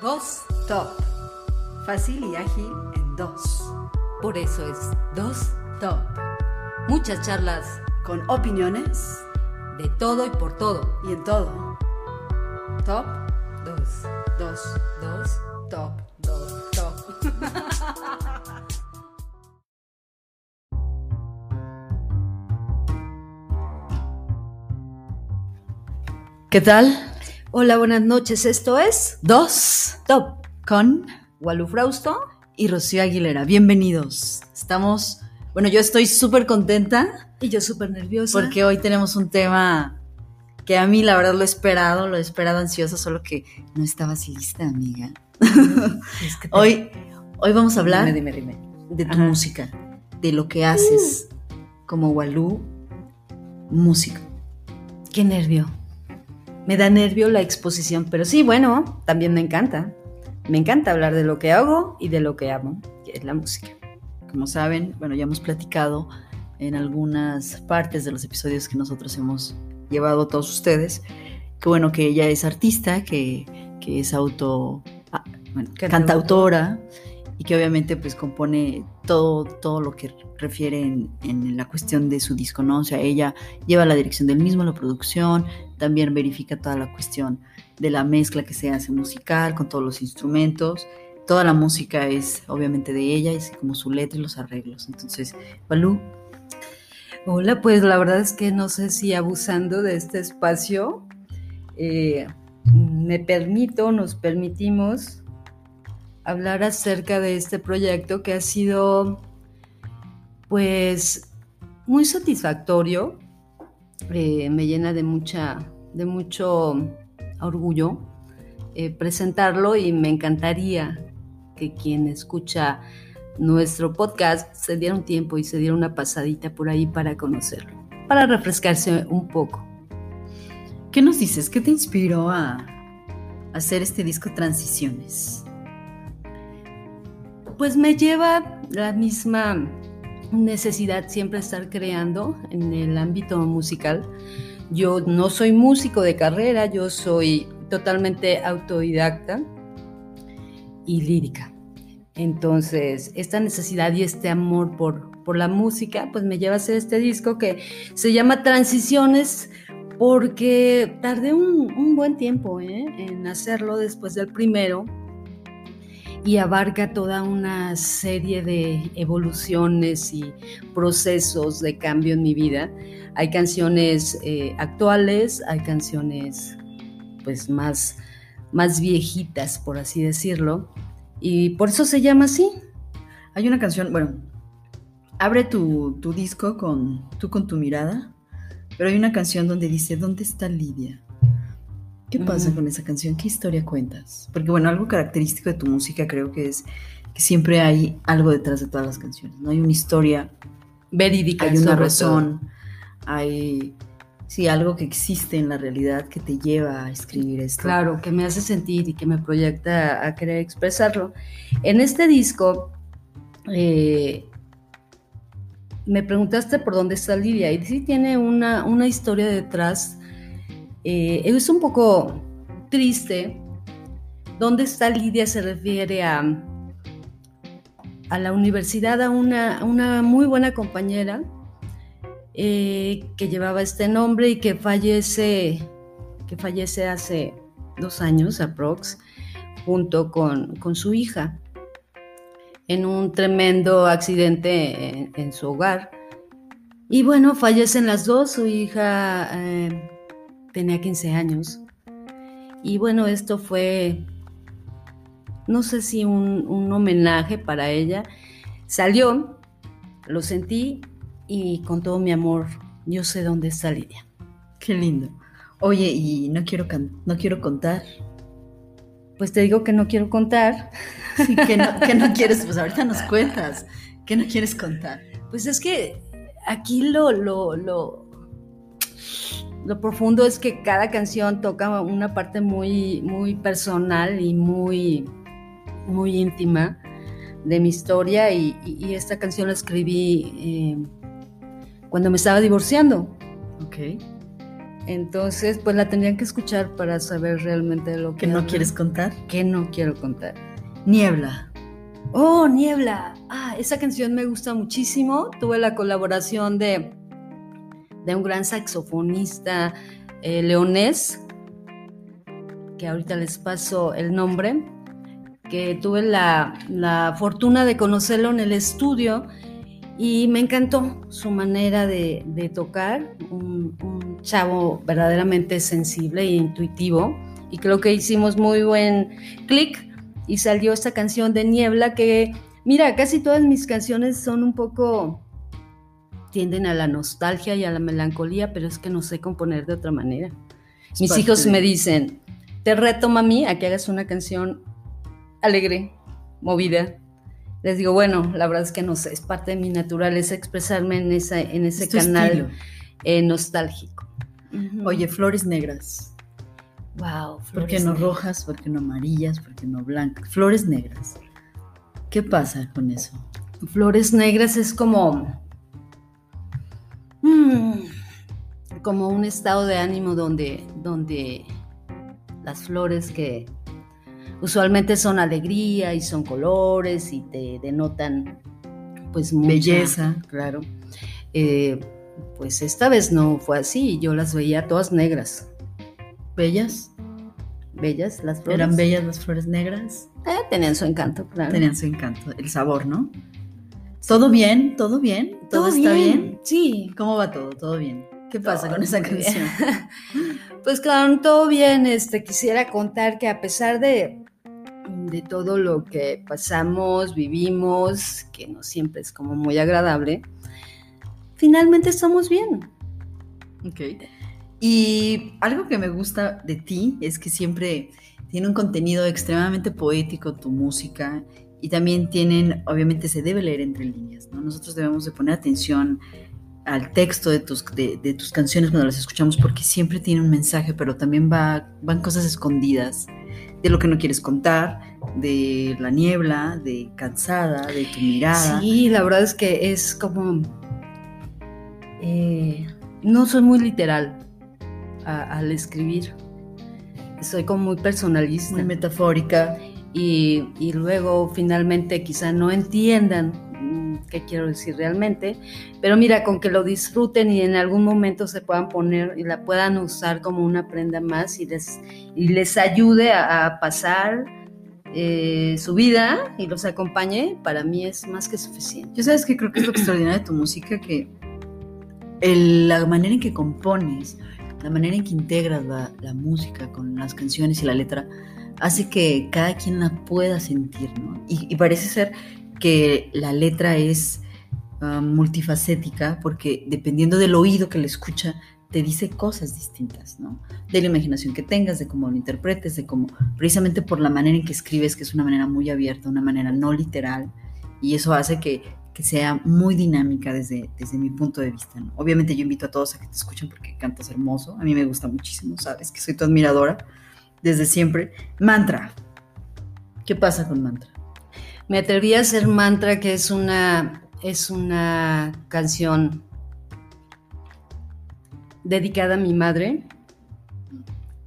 Dos Top. Fácil y ágil en dos. Por eso es Dos Top. Muchas charlas Con opiniones de todo y por todo. y en todo. Top 2. 2. 2. Top. 2. Top. ¿Qué tal? Hola, buenas noches. Esto es Dos Top. con Walu Frausto. y Rocío Aguilera. Bienvenidos. Estamos, bueno, yo estoy súper contenta Y yo súper nerviosa. porque hoy tenemos un tema que a mí la verdad lo he esperado, lo he esperado ansiosa, solo que no estabas lista, amiga. Es que te- Hoy, hoy vamos a hablar Dime, dime, dime. de tu Ajá. música, de lo que haces como Walú músico. Qué nervio. Me da nervio la exposición, pero sí, bueno, también me encanta. Me encanta hablar de lo que hago y de lo que amo, que es la música. Como saben, bueno, ya hemos platicado en algunas partes de los episodios que nosotros hemos llevado a todos ustedes, que bueno, que ella es artista, que, que es auto, ah, bueno, Cantautora. y que obviamente pues compone todo, todo lo que refiere en, en la cuestión de su disco, ¿no? O sea, ella lleva la dirección del mismo, la producción, también verifica toda la cuestión de la mezcla que se hace musical con todos los instrumentos. Toda la música es obviamente de ella, así como su letra y los arreglos. Entonces, Balú, Hola, pues la verdad es que no sé si abusando de este espacio eh, me permito, nos permitimos hablar acerca de este proyecto que ha sido pues muy satisfactorio, eh, me llena de mucha, de mucho orgullo eh, presentarlo y me encantaría que quien escucha nuestro podcast se diera un tiempo y se diera una pasadita por ahí para conocerlo, para refrescarse un poco. ¿qué nos dices? ¿Qué te inspiró a hacer este disco Transiciones? Pues me lleva la misma necesidad siempre estar creando en el ámbito musical. Yo no soy músico de carrera, yo soy totalmente autodidacta y lírica. Entonces, esta necesidad y este amor por, por la música, pues me lleva a hacer este disco que se llama Transiciones porque tardé un, un buen tiempo ¿eh? en hacerlo después del primero y abarca toda una serie de evoluciones y procesos de cambio en mi vida. Hay canciones eh, actuales, hay canciones pues más, más viejitas, por así decirlo, y por eso se llama así. Hay una canción, bueno, abre tu, tu disco con tú con tu mirada, pero hay una canción donde dice, ¿dónde está Lidia? ¿Qué pasa Mm. con esa canción? ¿Qué historia cuentas? Porque bueno, algo característico de tu música creo que es que siempre hay algo detrás de todas las canciones, ¿no? Hay una historia, Verídica. hay una razón, hay, sí, algo que existe en la realidad que te lleva a escribir esto. Claro, que me hace sentir y que me proyecta a querer expresarlo. En este disco, eh, me preguntaste por dónde está Lidia y sí tiene una, una historia detrás. Eh, es un poco triste. ¿Dónde está Lidia? Se refiere a, a la universidad, a una, una muy buena compañera eh, que llevaba este nombre y que fallece que fallece hace dos años, aprox, junto con, con su hija, en un tremendo accidente en, en su hogar. Y bueno, fallecen las dos, su hija eh, tenía 15 años. Y bueno, esto fue, no sé si un, un homenaje para ella. Salió, lo sentí y con todo mi amor, yo sé dónde está Lidia. Qué lindo. Oye, y no quiero, no quiero contar. Pues te digo que no quiero contar. Sí, que no, que no quieres, pues ahorita nos cuentas. ¿Qué no quieres contar? Pues es que aquí lo, lo, lo, lo profundo es que cada canción toca una parte muy, muy personal y muy, muy íntima de mi historia y, y- y esta canción la escribí eh, cuando me estaba divorciando. Ok. Entonces, pues la tendrían que escuchar para saber realmente lo que... ¿Que no quieres contar? Que no quiero contar. Niebla. Oh, Niebla. Ah, esa canción me gusta muchísimo. Tuve la colaboración de, de un gran saxofonista eh, leonés, que ahorita les paso el nombre, que tuve la, la fortuna de conocerlo en el estudio y me encantó su manera de, tocar, un, un, chavo verdaderamente sensible e intuitivo. Y creo que hicimos muy buen clic y salió esta canción de Niebla que, mira, casi todas mis canciones son un poco, tienden a la nostalgia y a la melancolía, pero es que no sé componer de otra manera. Es mis hijos de... me dicen, te reto mami a que hagas una canción alegre, movida, les digo, bueno, la verdad es que no sé, es parte de mi naturaleza expresarme en, esa, en ese es canal eh, nostálgico. Uh -huh. Oye, flores negras. Wow, flores ¿Por qué no negras? rojas? ¿Por qué no amarillas? ¿Por qué no blancas? Flores negras. ¿Qué pasa con eso? Flores negras es como. Mmm, como un estado de ánimo donde, donde las flores que usualmente son alegría y son colores y te denotan pues mucha, belleza, claro. Eh, pues esta vez no fue así, yo las veía todas negras. ¿Bellas? Bellas las flores. ¿Eran bellas las flores negras? Eh, tenían su encanto, claro. Tenían su encanto, el sabor, ¿no? ¿Todo bien? ¿Todo bien? ¿Todo, ¿Todo está bien? bien? Sí. ¿Cómo va todo? ¿Todo bien? ¿Qué pasa con esa canción? pues claro, todo bien. Este, quisiera contar que a pesar de, de todo lo que pasamos, vivimos, que no siempre es como muy agradable, finalmente estamos bien. Ok. Y algo que me gusta de ti es que siempre tiene un contenido extremadamente poético tu música y también tienen, obviamente se debe leer entre líneas, ¿no? Nosotros debemos de poner atención al texto de tus, de, de tus canciones cuando las escuchamos porque siempre tiene un mensaje, pero también va, van cosas escondidas de lo que no quieres contar, de la niebla, de cansada, de tu mirada. Sí, la verdad es que es como... Eh, no soy muy literal a, al escribir. Soy como muy personalista. Muy metafórica. Y, y luego finalmente quizá no entiendan mm, qué quiero decir realmente, pero mira, con que lo disfruten y en algún momento se puedan poner y la puedan usar como una prenda más y les, y les ayude a, pasar eh, su vida y los acompañe, para mí es más que suficiente. Yo sabes que creo que es lo extraordinario de tu música, que la manera en que compones, la manera en que integras la, la, música con las canciones y la letra, hace que cada quien la pueda sentir, ¿no? Y, parece ser que la letra es uh, multifacética porque dependiendo del oído que le escucha, te dice cosas distintas, ¿no? De la imaginación que tengas, de cómo lo interpretes, de cómo, precisamente por la manera en que escribes, que es una manera muy abierta, una manera no literal, y eso hace que, que sea muy dinámica desde, desde mi punto de vista, ¿no? Obviamente yo invito a todos a que te escuchen porque cantas hermoso, a mí me gusta muchísimo, sabes que soy tu admiradora desde siempre. Mantra. ¿Qué pasa con Mantra? Me atreví a hacer Mantra, que es una, es una canción dedicada a mi madre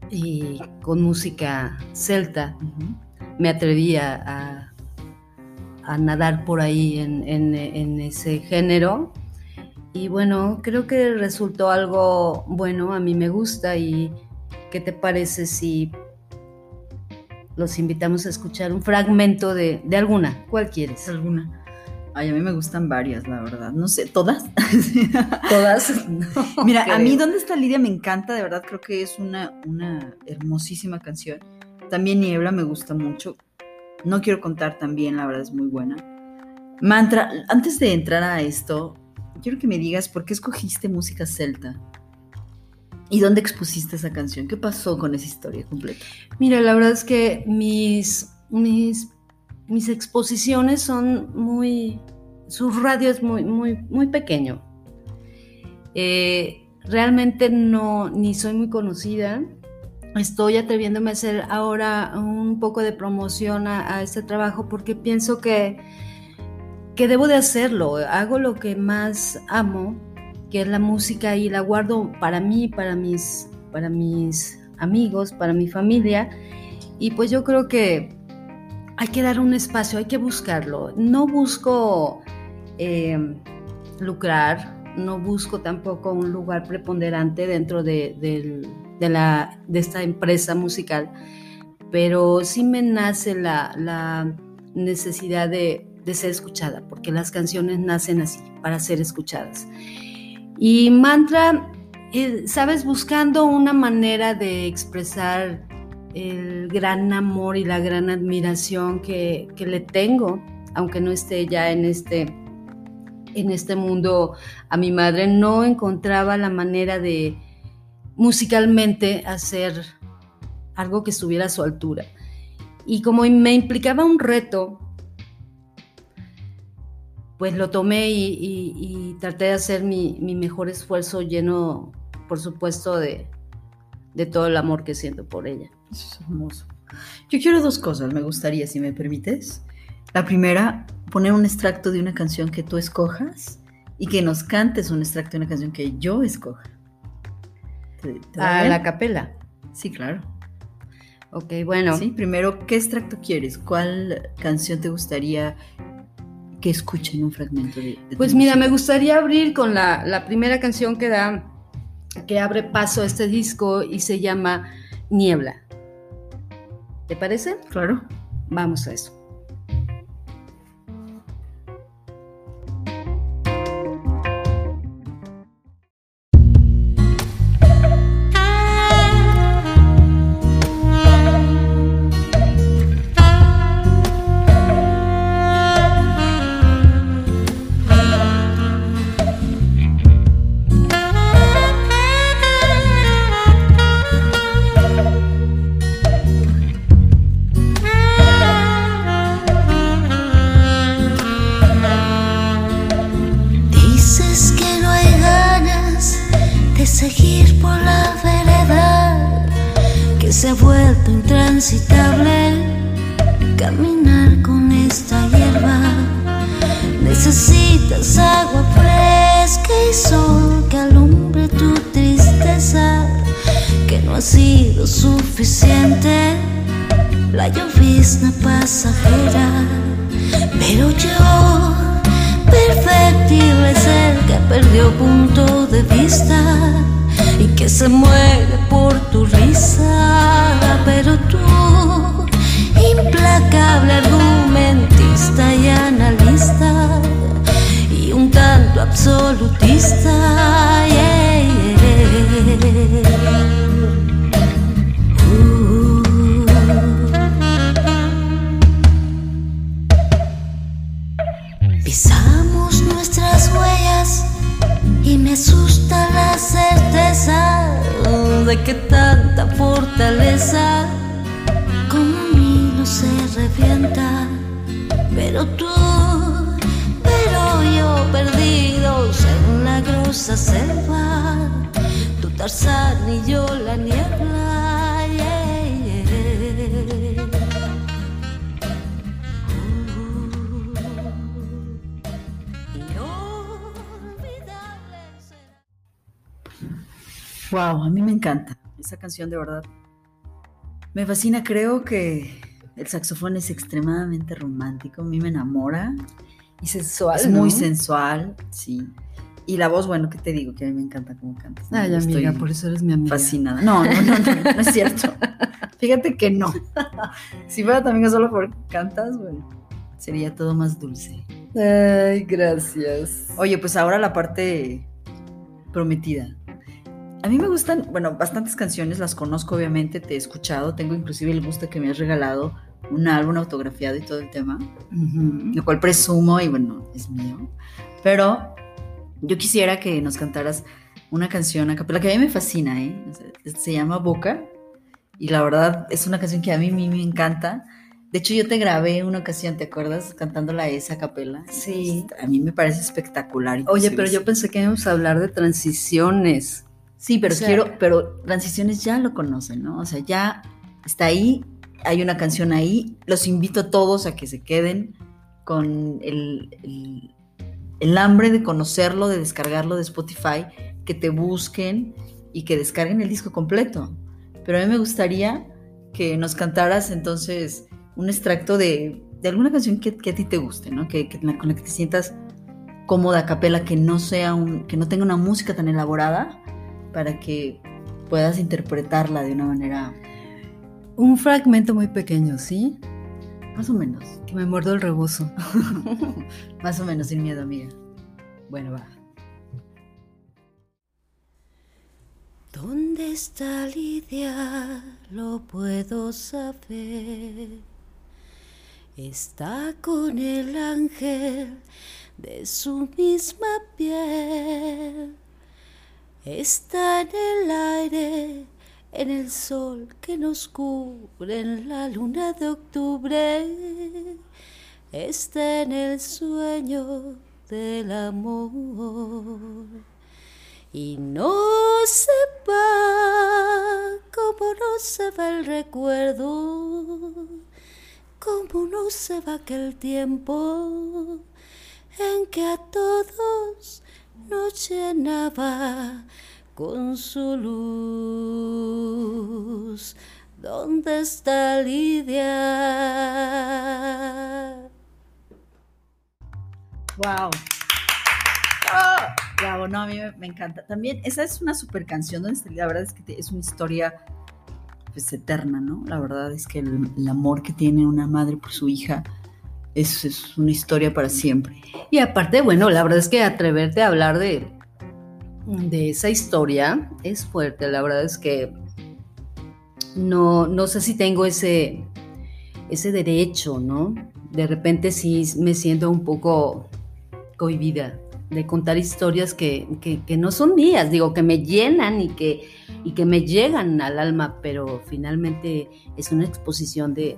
y con música celta. Uh -huh. Me atreví a, a, a, nadar por ahí en, en, en, ese género. Y bueno, creo que resultó algo bueno, a mí me gusta. ¿Y qué te parece si los invitamos a escuchar un fragmento de, de alguna? ¿Cuál quieres? Alguna. Ay, a mí me gustan varias, la verdad. No sé, ¿todas? ¿Todas? No, Mira, creo. a mí ¿Dónde está Lidia? me encanta, de verdad creo que es una, una hermosísima canción. También Niebla me gusta mucho. No quiero contar también, la verdad es muy buena. Mantra, antes de entrar a esto, quiero que me digas por qué escogiste música celta. ¿Y dónde expusiste esa canción? ¿Qué pasó con esa historia completa? Mira, la verdad es que mis, mis mis exposiciones son muy, su radio es muy, muy, muy pequeño. Eh, realmente no, ni soy muy conocida. Estoy atreviéndome a hacer ahora un poco de promoción a, a este trabajo porque pienso que, que debo de hacerlo. Hago lo que más amo que es la música y la guardo para mí, para mis, para mis amigos, para mi familia. Y pues yo creo que hay que dar un espacio, hay que buscarlo. No busco eh, lucrar, no busco tampoco un lugar preponderante dentro de, la, de esta empresa musical, pero sí me nace la, necesidad de, ser escuchada, porque las canciones nacen así, para ser escuchadas. Y mantra, eh, sabes, buscando una manera de expresar el gran amor y la gran admiración que, que le tengo, aunque no esté ya en este en este mundo a mi madre, no encontraba la manera de musicalmente hacer algo que estuviera a su altura. Y como me implicaba un reto, pues lo tomé y, traté de hacer mi, mejor esfuerzo lleno, por supuesto, de, de, todo el amor que siento por ella. es hermoso. Yo quiero dos cosas, me gustaría, si me permites. La primera, poner un extracto de una canción que tú escojas y que nos cantes un extracto de una canción que yo escoja. ¿A la capela? Sí, claro. Ok, bueno. Sí, primero, ¿qué extracto quieres? ¿Cuál canción te gustaría que escuchen un fragmento de, Pues mira, me gustaría abrir con la, la, primera canción que da, que abre paso a este disco y se llama Niebla. ¿Te parece? Claro. Vamos a eso. ha sido suficiente. La llovizna pasajera, pero yo, perfectible es el que perdió punto de vista y que se muere por tu risa, pero tú, implacable argumentista y analista y un tanto absolutista. de que tanta fortaleza como a mí no se revienta. Pero tú, pero yo perdidos en la grosa selva, tu Tarzán y yo la niebla. Wow, a mí me encanta esa canción de verdad. Me fascina, creo que el saxofón es extremadamente romántico, a mí me enamora. Y sensual. Es muy sensual, sí. Y la voz, bueno, ¿qué te digo? Que a mí me encanta cómo cantas. Ay, amiga, por eso eres mi amiga. Fascinada. No, no, no, no, no es cierto. Fíjate que no. Si fuera también solo por cantas, bueno, sería todo más dulce. Ay, gracias. Oye, pues ahora la parte prometida. A mí me gustan, bueno, bastantes canciones, las conozco obviamente, te he escuchado, tengo inclusive el gusto que me has regalado un álbum autografiado y todo el tema, lo cual presumo y bueno, es mío. Pero yo quisiera que nos cantaras una canción a capela que a mí me fascina, ¿eh? Se llama Boca y la verdad es una canción que a mí, mí me encanta. De hecho, yo te grabé una ocasión, ¿te acuerdas? Cantándola esa capela. Sí. A mí me parece espectacular. Oye, pero yo pensé que íbamos a hablar de transiciones. Sí, pero quiero, pero Transiciones ya lo conocen, ¿no? O sea, ya está ahí, hay una canción ahí. Los invito a todos a que se queden con el, el hambre de conocerlo, de descargarlo de Spotify, que te busquen y que descarguen el disco completo. Pero a mí me gustaría que nos cantaras entonces un extracto de, alguna canción que, a ti te guste, ¿no? Que, con la que te sientas cómoda a capela, que no sea un, que no tenga una música tan elaborada para que puedas interpretarla de una manera. Un fragmento muy pequeño, ¿sí? Más o menos. Que me muerdo el rebozo. Más o menos, sin miedo, amiga. Bueno, va. ¿Dónde está Lidia? Lo puedo saber. Está con el ángel de su misma piel. Está en el aire, en el sol que nos cubre en la luna de octubre. Está en el sueño del amor. Y no se va como no se va el recuerdo, como no se va aquel tiempo en que a todos nos llenaba con su luz. ¿Dónde está Lidia? Wow. Bravo, no, a mí me, encanta. También, esa es una super canción, la verdad es que es una historia pues eterna, ¿no? La verdad es que el, amor que tiene una madre por su hija es, es, una historia para siempre. Y aparte, bueno, la verdad es que atreverte a hablar de, de esa historia es fuerte. La verdad es que no, no sé si tengo ese, ese derecho, ¿no? De repente sí me siento un poco cohibida de contar historias que, no son mías, digo, que me llenan y que, y que me llegan al alma, pero finalmente es una exposición de,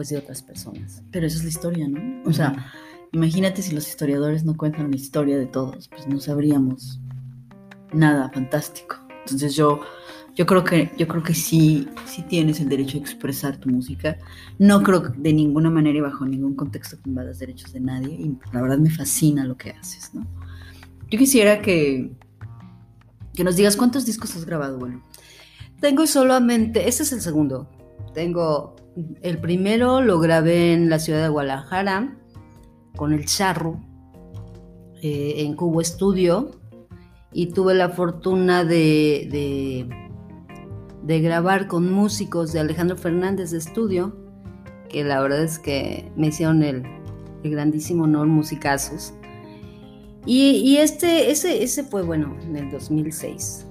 pues, de otras personas. Pero esa es la historia, ¿no? O sea, imagínate si los historiadores no cuentan la historia de todos, pues no sabríamos nada fantástico. Entonces yo yo creo que, yo creo que sí, sí tienes el derecho a expresar tu música. No creo que de ninguna manera y bajo ningún contexto que invadas derechos de nadie. Y la verdad me fascina lo que haces, ¿no? Yo quisiera que, que nos digas cuántos discos has grabado, bueno. Tengo solamente, ese es el segundo. Tengo, el primero lo grabé en la ciudad de Guadalajara con el Charro, eh, en Cubo Estudio, y tuve la fortuna de de grabar con músicos de Alejandro Fernández de estudio, que la verdad es que me hicieron el, grandísimo honor, musicazos. Y, este, ese, ese fue bueno, en el 2006.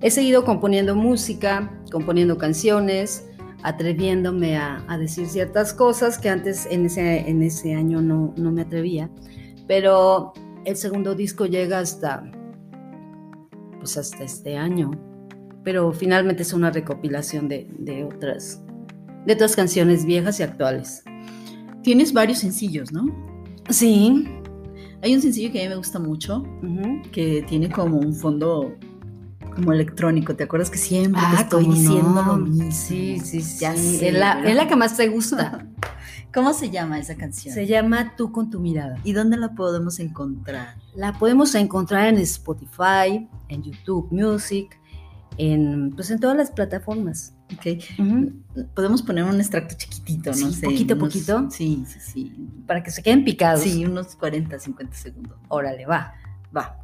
He seguido componiendo música, componiendo canciones, atreviéndome a, decir ciertas cosas que antes en ese, en ese año no, no me atrevía. Pero el segundo disco llega hasta, pues hasta este año, pero finalmente es una recopilación de, otras, de otras canciones viejas y actuales. Tienes varios sencillos, ¿no? Sí. Hay un sencillo que a mí me gusta mucho, que tiene como un fondo como electrónico. ¿Te acuerdas que siempre te ah, estoy diciendo lo mismo? Sí, sí, sí. es, la, es la que más te gusta. ¿Cómo se llama esa canción? Se llama Tú con tu mirada. ¿Y dónde la podemos encontrar? La podemos encontrar en Spotify, en YouTube Music, en, pues en todas las plataformas. Okay. Podemos poner un extracto chiquitito, no sé. Poquito, poquito. Sí, sí, sí. Para que se queden picados. Sí, unos 40, 50 segundos. Órale, va. Va.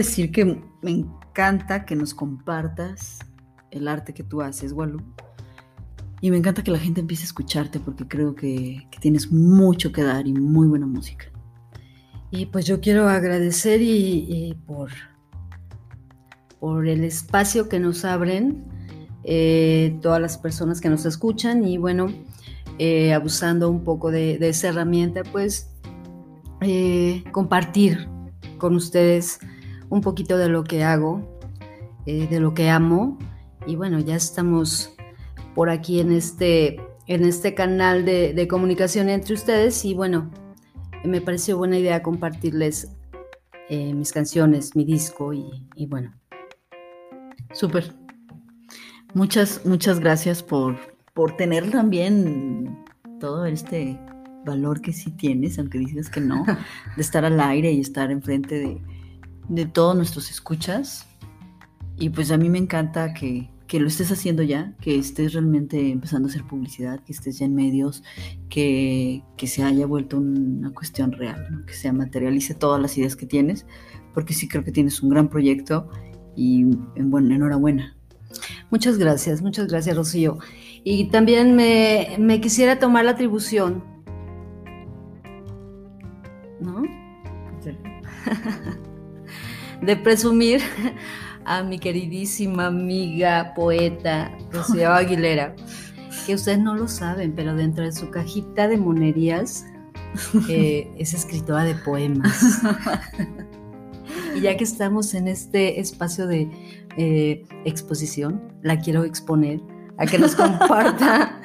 Decir que me encanta que nos compartas el arte que tú haces, Walu. Y me encanta que la gente empiece a escucharte porque creo que, tienes mucho que dar y muy buena música. Y pues yo quiero agradecer y, por, por el espacio que nos abren eh, todas las personas que nos escuchan y bueno, eh, abusando un poco de, de esa herramienta, pues eh, compartir con ustedes un poquito de lo que hago, eh, de lo que amo y bueno, ya estamos por aquí en este, en este canal de, de comunicación entre ustedes y bueno, me pareció buena idea compartirles eh, mis canciones, mi disco y, y bueno. Súper. Muchas, muchas gracias por, por tener también todo este valor que sí tienes, aunque dices que no, de estar al aire y estar enfrente de, de todos nuestros escuchas. Y pues a mí me encanta que, que lo estés haciendo ya, que estés realmente empezando a hacer publicidad, que estés ya en medios, que, que se haya vuelto una cuestión real, que se materialice todas las ideas que tienes, porque sí creo que tienes un gran proyecto y en- bueno, enhorabuena. Muchas gracias, muchas gracias, Rocío. Y también me, me quisiera tomar la atribución, De presumir a mi queridísima amiga, poeta, Rocío Aguilera, que ustedes no lo saben, pero dentro de su cajita de monerías eh, es escritora de poemas. Y ya que estamos en este espacio de eh, exposición, la quiero exponer a que nos comparta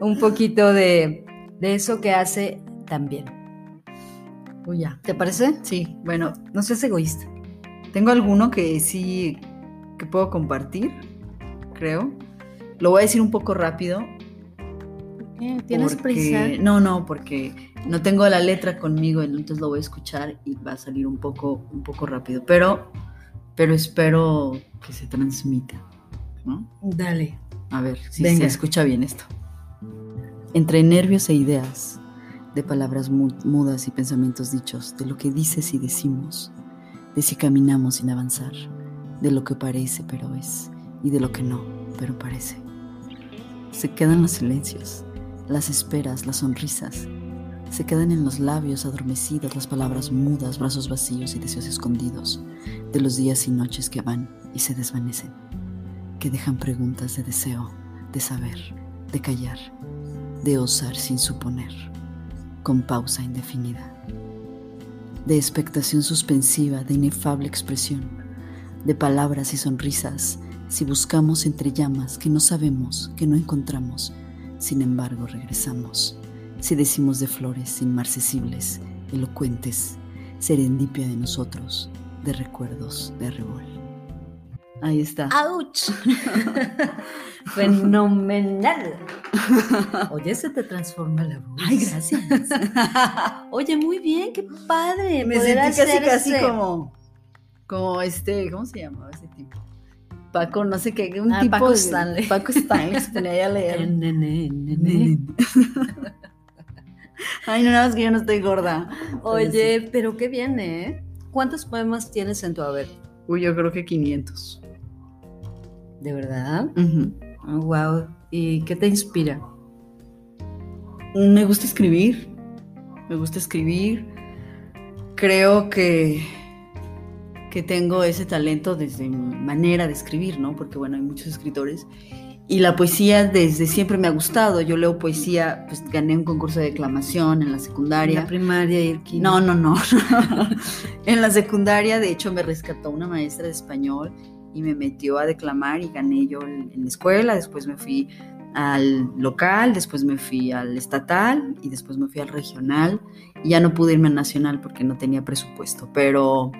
un poquito de, de eso que hace también. Uy, ya. ¿Te parece? Sí, bueno, No seas egoísta. Tengo alguno que sí que puedo compartir, creo. Lo voy a decir un poco rápido. ¿Tienes porque- prisa? No, no, porque no tengo la letra conmigo, entonces lo voy a escuchar y va a salir un poco, un poco rápido. Pero, pero espero que se transmita. ¿no? Dale. A ver si Venga. se escucha bien esto. Entre nervios e ideas, de palabras mu- mudas y pensamientos dichos, de lo que dices y decimos, de si caminamos sin avanzar, de lo que parece pero es, y de lo que no, pero parece. Se quedan los silencios, las esperas, las sonrisas. Se quedan en los labios adormecidas las palabras mudas, brazos vacíos y deseos escondidos, de los días y noches que van y se desvanecen que dejan preguntas de deseo, de saber, de callar, de osar sin suponer, con pausa indefinida, de expectación suspensiva, de inefable expresión, de palabras y sonrisas, si buscamos entre llamas que no sabemos, que no encontramos, sin embargo regresamos, si decimos de flores inmarcesibles, elocuentes, serendipia de nosotros, de recuerdos de arrebol. Ahí está. ¡Auch! Fenomenal. Oye, se te transforma la voz. Ay, gracias. Oye, muy bien, qué padre. Me sentí casi, casi ese- como, como este, ¿cómo se llamaba ese tipo? Paco, no sé qué, un Ah, tipo Paco de- Stanley. Paco Stanley se ponía ahí a leer. Ay, no, nada más que yo no estoy gorda. Oye, pero qué bien, ¿eh? ¿Cuántos poemas tienes en tu haber? Uy, yo creo que 500. ¿De verdad? Wow. ¿Y qué te inspira? Me gusta escribir, me gusta escribir. Creo que, que tengo ese talento desde mi manera de escribir, ¿no? Porque bueno, hay muchos escritores. Y la poesía desde siempre me ha gustado. Yo leo poesía, pues gané un concurso de declamación en la En secundaria. la primaria y el kinder. No, no, no. en la secundaria, de hecho, me rescató una maestra de español y me metió a declamar y gané yo en la escuela. Después me fui al local, después me fui al estatal y después me fui al regional. Y ya no pude irme al nacional porque no tenía presupuesto. Pero,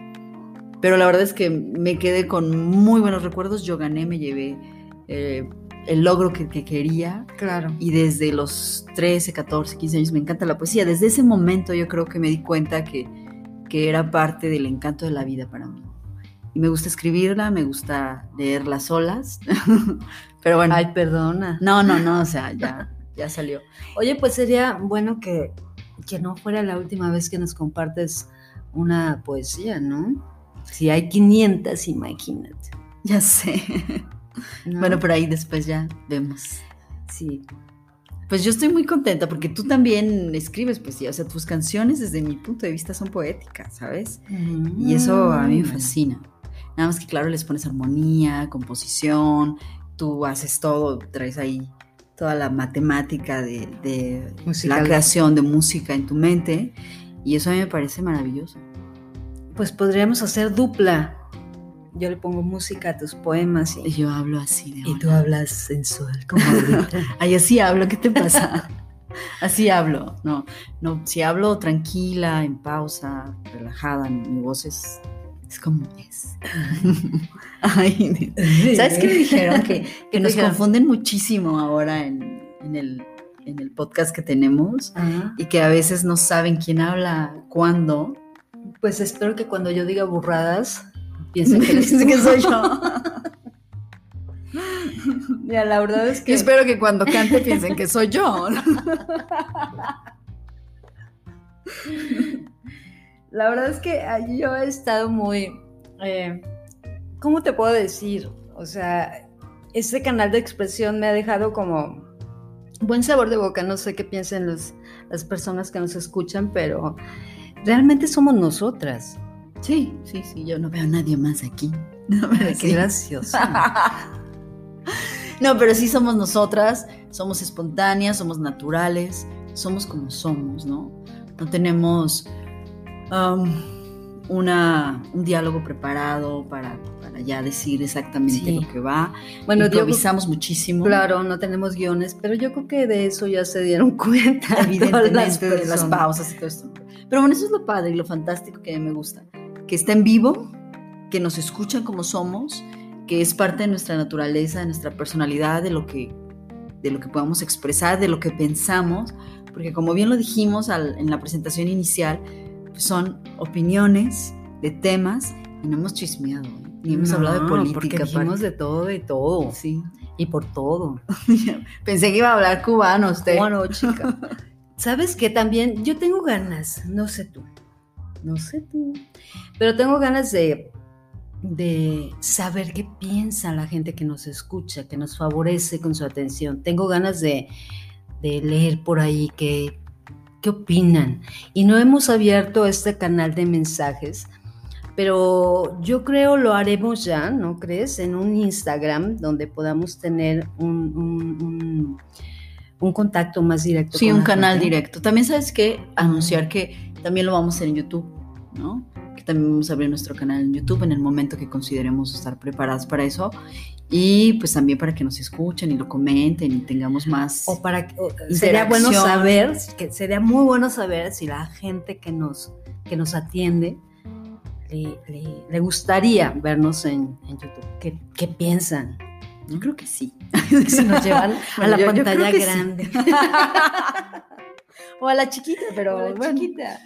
pero la verdad es que me quedé con muy buenos recuerdos. Yo gané, me llevé eh, el logro que, que quería. Claro. Y desde los 13, 14, 15 años me encanta la poesía. Desde ese momento yo creo que me di cuenta que, que era parte del encanto de la vida para mí. Y me gusta escribirla, me gusta leerla solas. Pero bueno, Ay, perdona. no, no, no, o sea, ya, ya salió. Oye, pues sería bueno que, que no fuera la última vez que nos compartes una poesía, ¿no? Si hay 500, imagínate. Ya sé. ¿no? Bueno, por ahí después ya vemos. sí. Pues yo estoy muy contenta porque tú también escribes poesía, o sea, tus canciones desde mi punto de vista son poéticas, ¿sabes? Y eso a mí me Mm. fascina. Nada más que claro, les pones armonía, composición, tú haces todo, traes ahí toda la matemática de, de la creación de música en tu mente y eso a mí me parece maravilloso. Pues podríamos hacer dupla. Yo le pongo música a tus poemas Y y, yo hablo así de y tú hablas sensual como ahorita. Ay, así hablo, ¿qué te pasa? así hablo, no, no, si hablo tranquila, en pausa, relajada, mi voz es, es como es. Ay, ¿Sabes qué me dijeron? Que, que nos dijeron? confunden muchísimo ahora en, en el, en el podcast que tenemos Ajá. y que a veces no saben quién habla, cuándo. Pues espero que cuando yo diga burradas piensen que, soy yo. Ya, la verdad es que espero que cuando cante piensen que soy yo. La verdad es que yo he estado muy, eh, ¿cómo te puedo decir? O sea, ese canal de expresión me ha dejado como buen sabor de boca. No sé qué piensen los- las personas que nos escuchan, pero realmente somos nosotras. Sí, sí, sí, yo no veo a nadie más aquí. No, pero qué gracioso. No, pero sí somos nosotras, somos espontáneas, somos naturales, somos como somos, ¿no? No tenemos um, una, un diálogo preparado para, para ya decir exactamente Sí. lo que va. Bueno, Improvisamos muchísimo. claro, no tenemos guiones, pero yo creo que de eso ya se dieron cuenta. Evidentemente, de las pausas y todo esto. Pero bueno, eso es lo padre y lo fantástico que a mí me gusta. Que está en vivo, que nos escuchan como somos, que es parte de nuestra naturaleza, de nuestra personalidad, de lo que, de lo que podamos expresar, de lo que pensamos, porque como bien lo dijimos al- en la presentación inicial, son opiniones de temas y no hemos chismeado, ¿eh? ni hemos No, hablado de Porque política. dijimos aparte. de todo y todo. Sí. Y por todo. Pensé que iba a hablar cubano usted. Bueno, chica. ¿Sabes qué? También yo tengo ganas, no sé tú, no sé tú, pero tengo ganas de, de saber qué piensa la gente que nos escucha, que nos favorece con su atención. Tengo ganas de, de leer por ahí qué, qué opinan. Y no hemos abierto este canal de mensajes, pero yo creo lo haremos ya, ¿no crees? En un Instagram donde podamos tener un, un- un- un contacto más directo. Sí, con un canal gente. directo. También sabes que anunciar que también lo vamos a hacer en YouTube, ¿no? Que también vamos a abrir nuestro canal en YouTube en el momento que consideremos estar preparadas para eso. Y pues también para que nos escuchen y lo comenten y tengamos más... O para que- sería bueno saber, que sería muy bueno saber si la gente que nos, que nos atiende le, le- le gustaría vernos en, en YouTube. ¿Qué, qué piensan? Yo creo que sí. Si nos llevan a la yo- yo pantalla creo que sí. grande. o a la chiquita, pero Pero bueno. chiquita.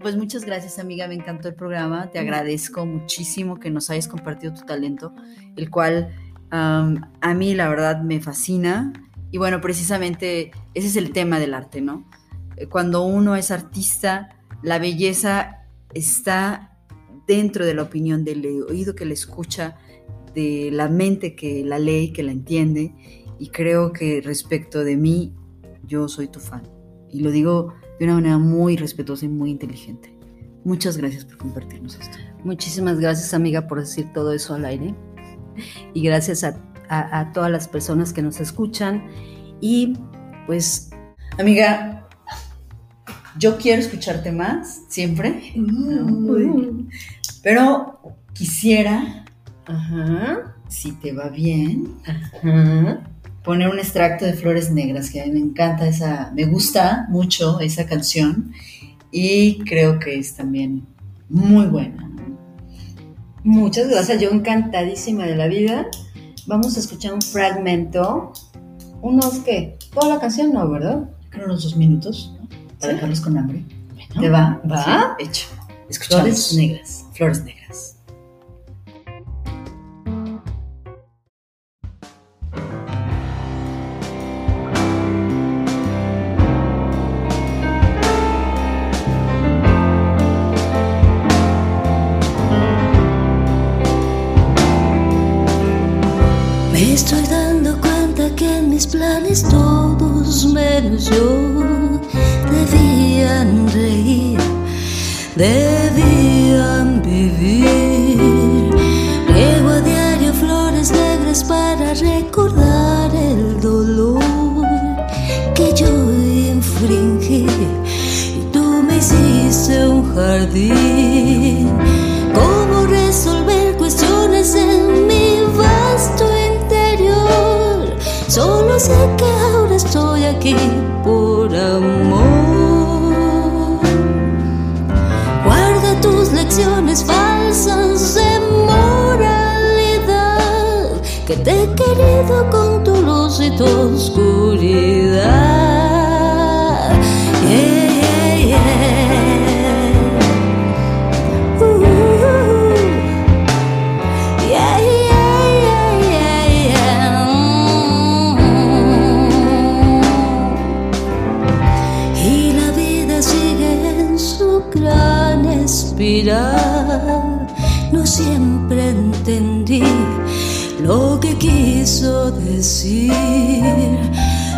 Pues muchas gracias, amiga. Me encantó el programa. Te agradezco muchísimo que nos hayas compartido tu talento, el cual a mí, la verdad, me fascina. Y bueno, precisamente ese es el tema del arte, ¿no? Cuando uno es artista, la belleza está dentro de la opinión del oído que la escucha, de la mente que la lee, que la entiende. Y creo que respecto de mí, yo soy tu fan. Y lo digo de una manera muy respetuosa y muy inteligente. Muchas gracias por compartirnos esto. Muchísimas gracias, amiga, por decir todo eso al aire. Y gracias a, a- a todas las personas que nos escuchan. Y pues, Amiga, yo quiero escucharte más, siempre, pero quisiera, ajá, si te va bien, ajá. Poner un extracto de Flores Negras, que a mí me encanta esa, me gusta mucho esa canción y creo que es también muy buena. Muchas gracias, yo encantadísima de la vida. Vamos a escuchar un fragmento. Unos que, toda la canción no, ¿verdad? Creo unos dos minutos, ¿no? Para Sí. dejarlos con hambre. Bueno, ¿Te va? ¿Va? Sí, hecho. Escuchamos. Flores negras. Flores negras. Sé que ahora estoy aquí por amor. Guarda tus lecciones falsas de moralidad, que te he querido con tu luz y tu oscuridad.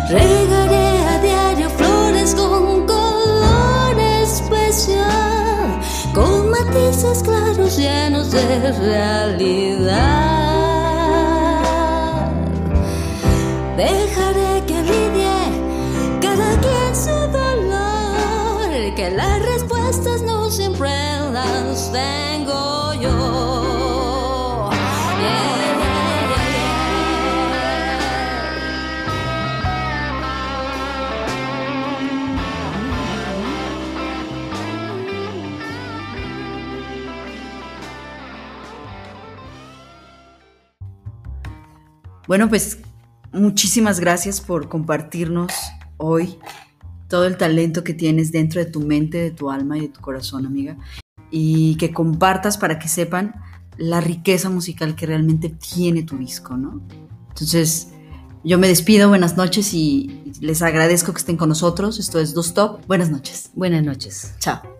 Regaré a diario flores con color especial, con matices claros llenos de realidad. Bueno, pues muchísimas gracias por compartirnos hoy todo el talento que tienes dentro de tu mente, de tu alma y de tu corazón, amiga. Y que compartas para que sepan la riqueza musical que realmente tiene tu disco, ¿no? Entonces, yo me despido, buenas noches y les agradezco que estén con nosotros. Esto es Dos Top. Buenas noches. Buenas noches. Chao.